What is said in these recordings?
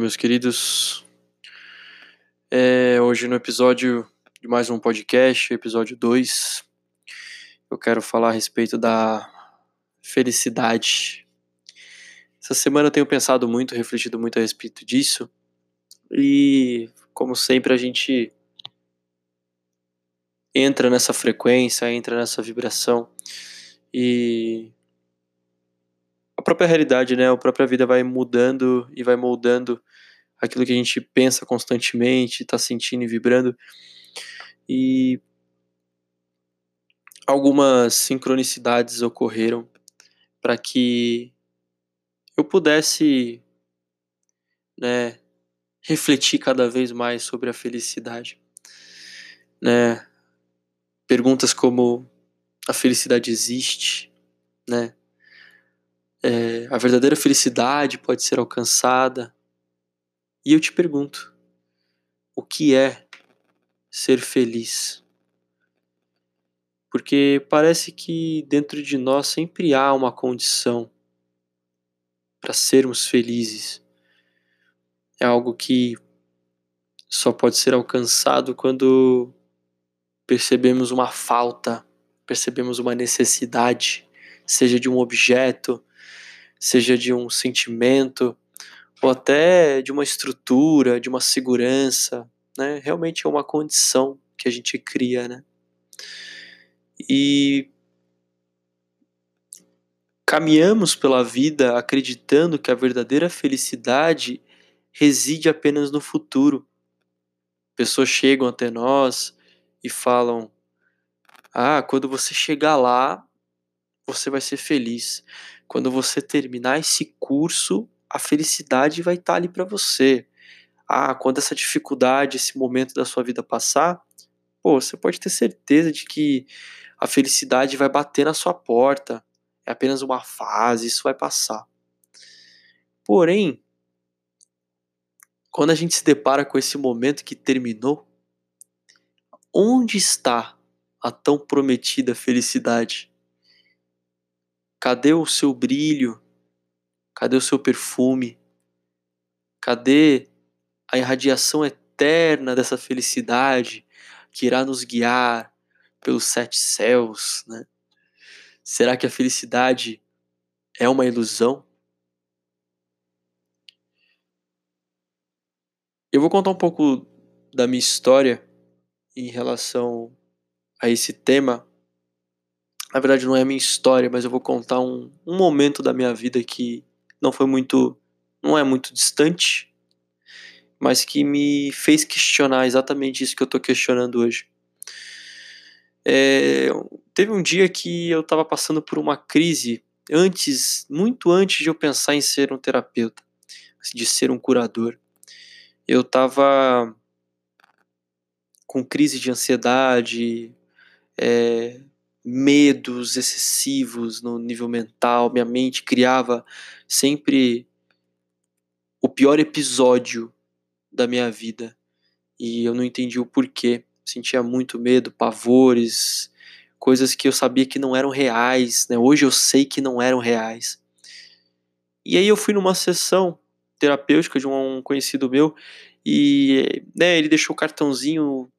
Meus queridos. É, hoje, no episódio de mais um podcast, episódio 2, eu quero falar a respeito da felicidade. Essa semana eu tenho pensado muito, refletido muito a respeito disso, e, como sempre, a gente entra nessa frequência, entra nessa vibração, e a própria realidade, né? A própria vida vai mudando e vai moldando aquilo que a gente pensa constantemente, está sentindo e vibrando. E algumas sincronicidades ocorreram para que eu pudesse, né, refletir cada vez mais sobre a felicidade, né? Perguntas como a felicidade existe, né? é, a verdadeira felicidade pode ser alcançada. E eu te pergunto: o que é ser feliz? Porque parece que dentro de nós sempre há uma condição para sermos felizes. É algo que só pode ser alcançado quando percebemos uma falta, percebemos uma necessidade, seja de um objeto, seja de um sentimento ou até de uma estrutura, de uma segurança, né? Realmente é uma condição que a gente cria, né? E caminhamos pela vida acreditando que a verdadeira felicidade reside apenas no futuro. Pessoas chegam até nós e falam: "Ah, quando você chegar lá, você vai ser feliz. Quando você terminar esse curso, a felicidade vai estar tá ali para você. Ah, quando essa dificuldade, esse momento da sua vida passar, pô, você pode ter certeza de que a felicidade vai bater na sua porta. É apenas uma fase, isso vai passar. Porém, quando a gente se depara com esse momento que terminou, onde está a tão prometida felicidade? Cadê o seu brilho? Cadê o seu perfume? Cadê a irradiação eterna dessa felicidade que irá nos guiar pelos sete céus, né? Será que a felicidade é uma ilusão? Eu vou contar um pouco da minha história em relação a esse tema na verdade não é a minha história, mas eu vou contar um, um momento da minha vida que não foi muito, não é muito distante, mas que me fez questionar exatamente isso que eu estou questionando hoje. É, teve um dia que eu estava passando por uma crise antes, muito antes de eu pensar em ser um terapeuta, de ser um curador. Eu estava com crise de ansiedade, é, medos excessivos no nível mental, minha mente criava sempre o pior episódio da minha vida e eu não entendi o porquê. Sentia muito medo, pavores, coisas que eu sabia que não eram reais, né? Hoje eu sei que não eram reais. E aí eu fui numa sessão terapêutica de um conhecido meu e né, ele deixou o cartãozinho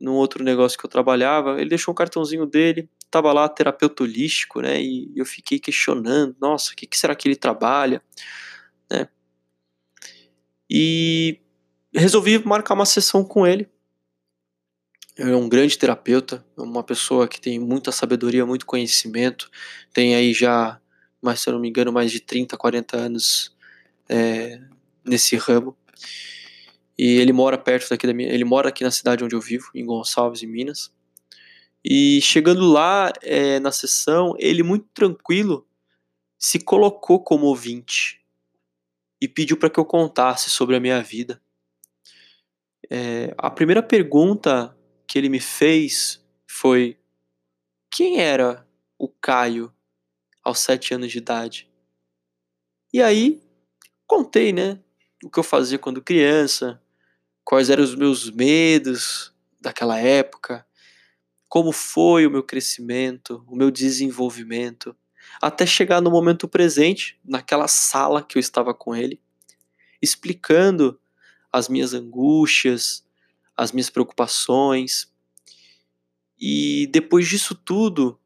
num outro negócio que eu trabalhava, ele deixou um cartãozinho dele, tava lá terapeuta holístico, né? E eu fiquei questionando, nossa, o que, que será que ele trabalha, né? E resolvi marcar uma sessão com ele. Ele é um grande terapeuta, uma pessoa que tem muita sabedoria, muito conhecimento, tem aí já, mas se eu não me engano, mais de 30, 40 anos é, nesse ramo. E ele mora perto daqui da minha. Ele mora aqui na cidade onde eu vivo, em Gonçalves, em Minas. E chegando lá é, na sessão, ele muito tranquilo se colocou como ouvinte e pediu para que eu contasse sobre a minha vida. É, a primeira pergunta que ele me fez foi: quem era o Caio aos sete anos de idade? E aí contei, né, o que eu fazia quando criança, quais eram os meus medos daquela época, como foi o meu crescimento, o meu desenvolvimento, até chegar no momento presente, naquela sala que eu estava com ele, explicando as minhas angústias, as minhas preocupações. E depois disso tudo,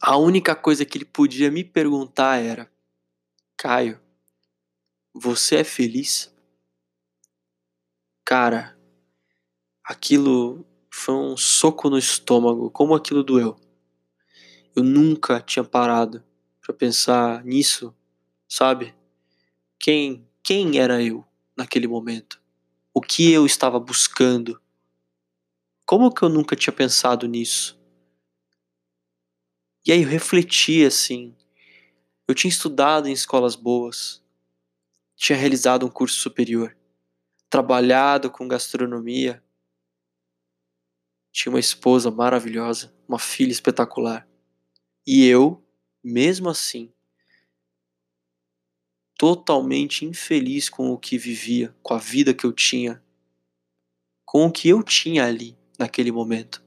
a única coisa que ele podia me perguntar era: Caio, você é feliz? Cara, aquilo foi um soco no estômago, como aquilo doeu. Eu nunca tinha parado para pensar nisso, sabe? Quem, quem era eu naquele momento? O que eu estava buscando? Como que eu nunca tinha pensado nisso? E aí eu refleti assim. Eu tinha estudado em escolas boas, tinha realizado um curso superior, trabalhado com gastronomia, tinha uma esposa maravilhosa, uma filha espetacular. E eu, mesmo assim, totalmente infeliz com o que vivia, com a vida que eu tinha, com o que eu tinha ali naquele momento.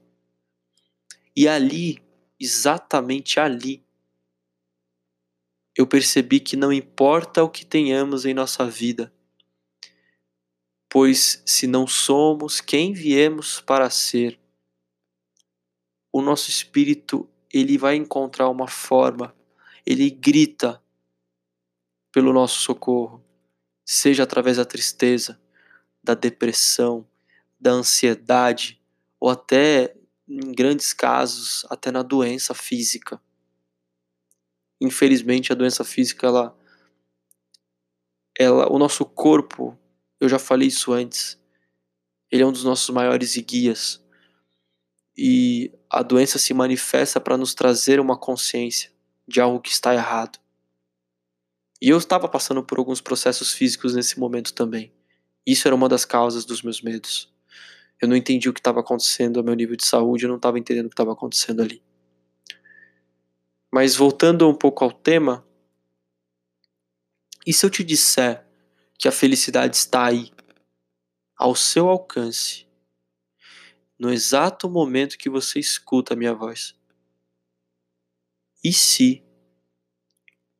E ali, exatamente ali, eu percebi que não importa o que tenhamos em nossa vida, pois se não somos quem viemos para ser, o nosso espírito ele vai encontrar uma forma, ele grita pelo nosso socorro, seja através da tristeza, da depressão, da ansiedade, ou até, em grandes casos, até na doença física. Infelizmente, a doença física, ela, ela, o nosso corpo, eu já falei isso antes, ele é um dos nossos maiores guias. E a doença se manifesta para nos trazer uma consciência de algo que está errado. E eu estava passando por alguns processos físicos nesse momento também. Isso era uma das causas dos meus medos. Eu não entendi o que estava acontecendo a meu nível de saúde, eu não estava entendendo o que estava acontecendo ali. Mas voltando um pouco ao tema, e se eu te disser que a felicidade está aí, ao seu alcance, no exato momento que você escuta a minha voz? E se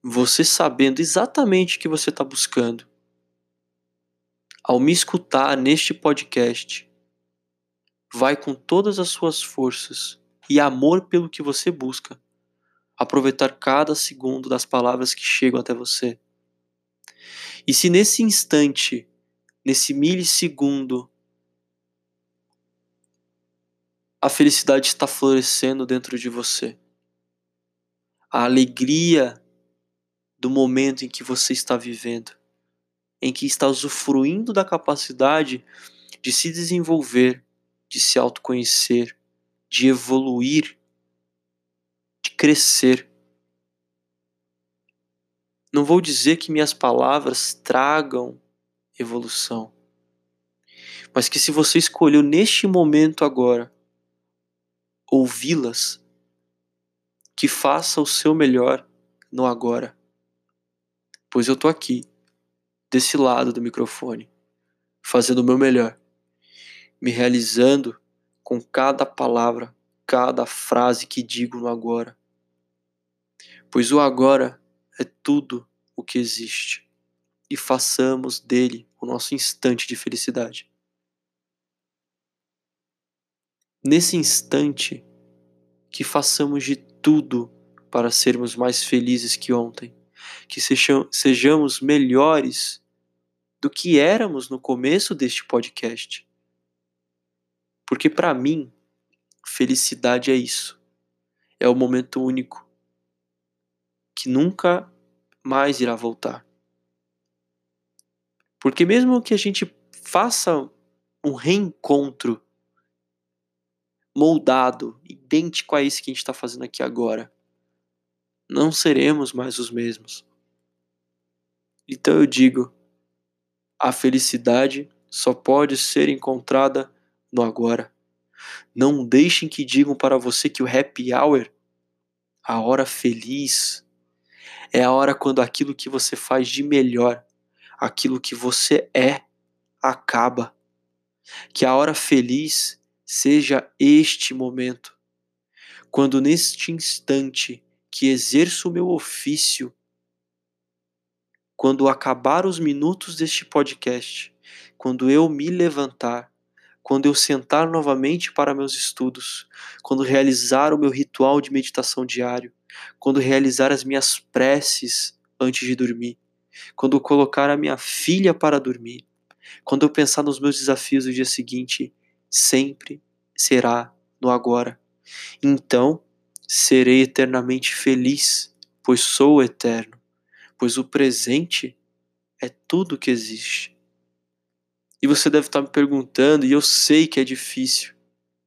você sabendo exatamente o que você está buscando, ao me escutar neste podcast, vai com todas as suas forças e amor pelo que você busca, aproveitar cada segundo das palavras que chegam até você. E se nesse instante, nesse milissegundo, a felicidade está florescendo dentro de você, a alegria do momento em que você está vivendo, em que está usufruindo da capacidade de se desenvolver, de se autoconhecer, de evoluir, de crescer. Não vou dizer que minhas palavras tragam evolução, mas que se você escolheu neste momento agora ouvi-las, que faça o seu melhor no agora pois eu tô aqui, desse lado do microfone, fazendo o meu melhor, me realizando com cada palavra, cada frase que digo no agora. Pois o agora é tudo o que existe e façamos dele o nosso instante de felicidade. Nesse instante, que façamos de tudo para sermos mais felizes que ontem que sejamos melhores do que éramos no começo deste podcast. Porque para mim, felicidade é isso. É o momento único que nunca mais irá voltar. Porque mesmo que a gente faça um reencontro moldado, idêntico a esse que a gente está fazendo aqui agora, não seremos mais os mesmos. Então eu digo: a felicidade só pode ser encontrada no agora. Não deixem que digam para você que o happy hour, a hora feliz, é a hora quando aquilo que você faz de melhor, aquilo que você é, acaba. Que a hora feliz seja este momento, quando neste instante que exerço o meu ofício, quando acabar os minutos deste podcast, quando eu me levantar, quando eu sentar novamente para meus estudos, quando realizar o meu ritual de meditação diário, quando realizar as minhas preces antes de dormir, quando colocar a minha filha para dormir, quando eu pensar nos meus desafios do dia seguinte, sempre será no agora. Então, serei eternamente feliz, pois sou eterno, pois o presente é tudo que existe. E você deve estar me perguntando, e eu sei que é difícil.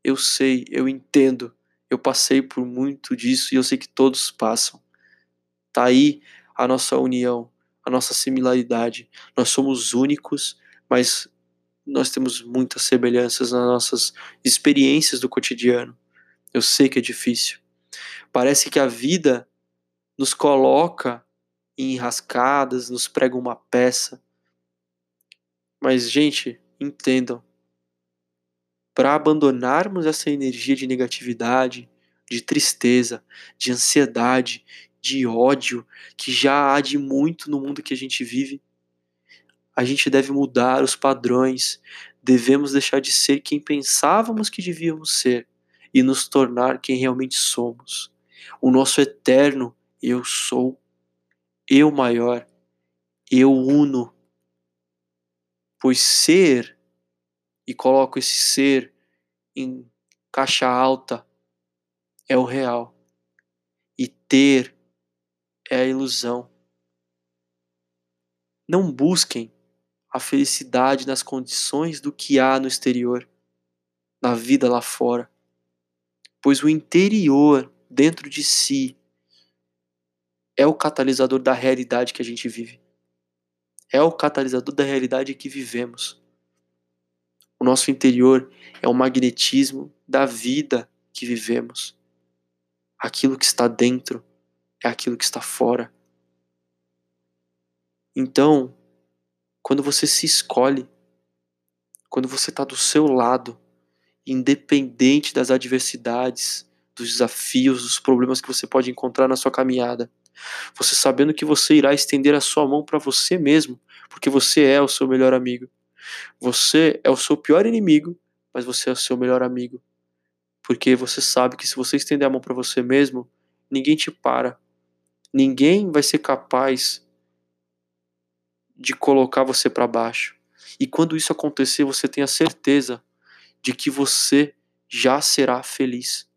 Eu sei, eu entendo. Eu passei por muito disso e eu sei que todos passam. Tá aí a nossa união, a nossa similaridade. Nós somos únicos, mas nós temos muitas semelhanças nas nossas experiências do cotidiano. Eu sei que é difícil. Parece que a vida nos coloca em enrascadas, nos prega uma peça. Mas, gente, entendam. Para abandonarmos essa energia de negatividade, de tristeza, de ansiedade, de ódio, que já há de muito no mundo que a gente vive, a gente deve mudar os padrões, devemos deixar de ser quem pensávamos que devíamos ser e nos tornar quem realmente somos. O nosso eterno eu sou, eu maior, eu uno. Pois ser, e coloco esse ser em caixa alta, é o real. E ter é a ilusão. Não busquem a felicidade nas condições do que há no exterior, na vida lá fora. Pois o interior, dentro de si, é o catalisador da realidade que a gente vive. É o catalisador da realidade que vivemos. O nosso interior é o magnetismo da vida que vivemos. Aquilo que está dentro é aquilo que está fora. Então, quando você se escolhe, quando você está do seu lado, independente das adversidades, dos desafios, dos problemas que você pode encontrar na sua caminhada, você sabendo que você irá estender a sua mão para você mesmo, porque você é o seu melhor amigo. Você é o seu pior inimigo, mas você é o seu melhor amigo. Porque você sabe que se você estender a mão para você mesmo, ninguém te para. Ninguém vai ser capaz de colocar você para baixo. E quando isso acontecer, você tenha certeza de que você já será feliz.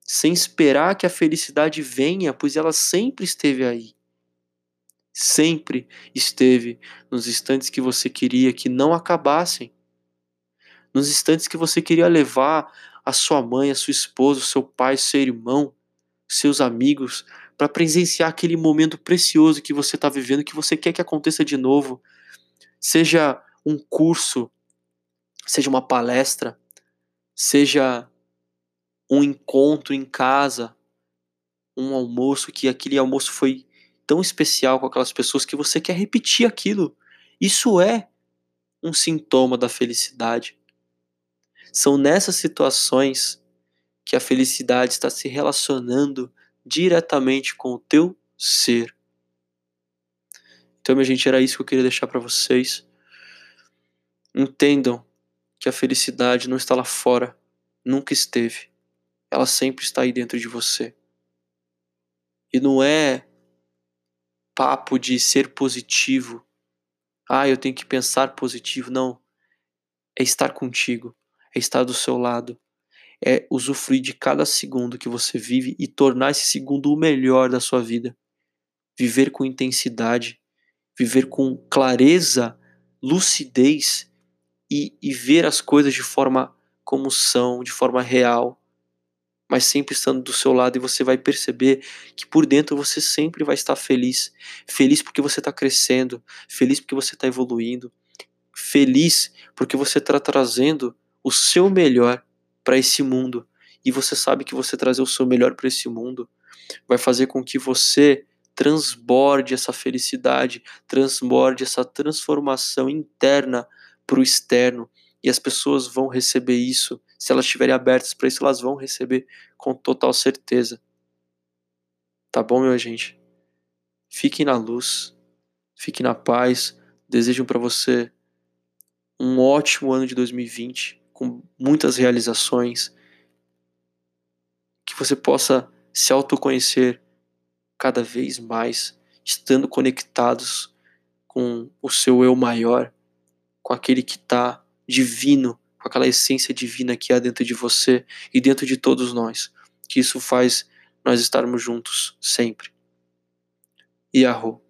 Sem esperar que a felicidade venha, pois ela sempre esteve aí. Sempre esteve nos instantes que você queria que não acabassem. Nos instantes que você queria levar a sua mãe, a sua esposa, o seu pai, seu irmão, seus amigos para presenciar aquele momento precioso que você está vivendo, que você quer que aconteça de novo. Seja um curso, seja uma palestra, seja um encontro em casa, um almoço que aquele almoço foi tão especial com aquelas pessoas que você quer repetir aquilo. Isso é um sintoma da felicidade. São nessas situações que a felicidade está se relacionando diretamente com o teu ser. Então, minha gente, era isso que eu queria deixar para vocês. Entendam que a felicidade não está lá fora, nunca esteve. Ela sempre está aí dentro de você. E não é papo de ser positivo. Ah, eu tenho que pensar positivo. Não. É estar contigo, é estar do seu lado, é usufruir de cada segundo que você vive e tornar esse segundo o melhor da sua vida. Viver com intensidade, viver com clareza, lucidez e, e ver as coisas de forma como são, de forma real, mas sempre estando do seu lado e você vai perceber que por dentro você sempre vai estar feliz. Feliz porque você está crescendo, feliz porque você está evoluindo, feliz porque você está trazendo o seu melhor para esse mundo. E você sabe que você trazer o seu melhor para esse mundo vai fazer com que você transborde essa felicidade, transborde essa transformação interna para o externo. E as pessoas vão receber isso. Se elas estiverem abertas para isso, elas vão receber com total certeza. Tá bom, meu gente? Fiquem na luz. Fique na paz. Desejo para você um ótimo ano de 2020, com muitas realizações. Que você possa se autoconhecer cada vez mais, estando conectados com o seu eu maior, com aquele que está divino, com aquela essência divina que há dentro de você e dentro de todos nós. Que isso faz nós estarmos juntos sempre. Yahoo.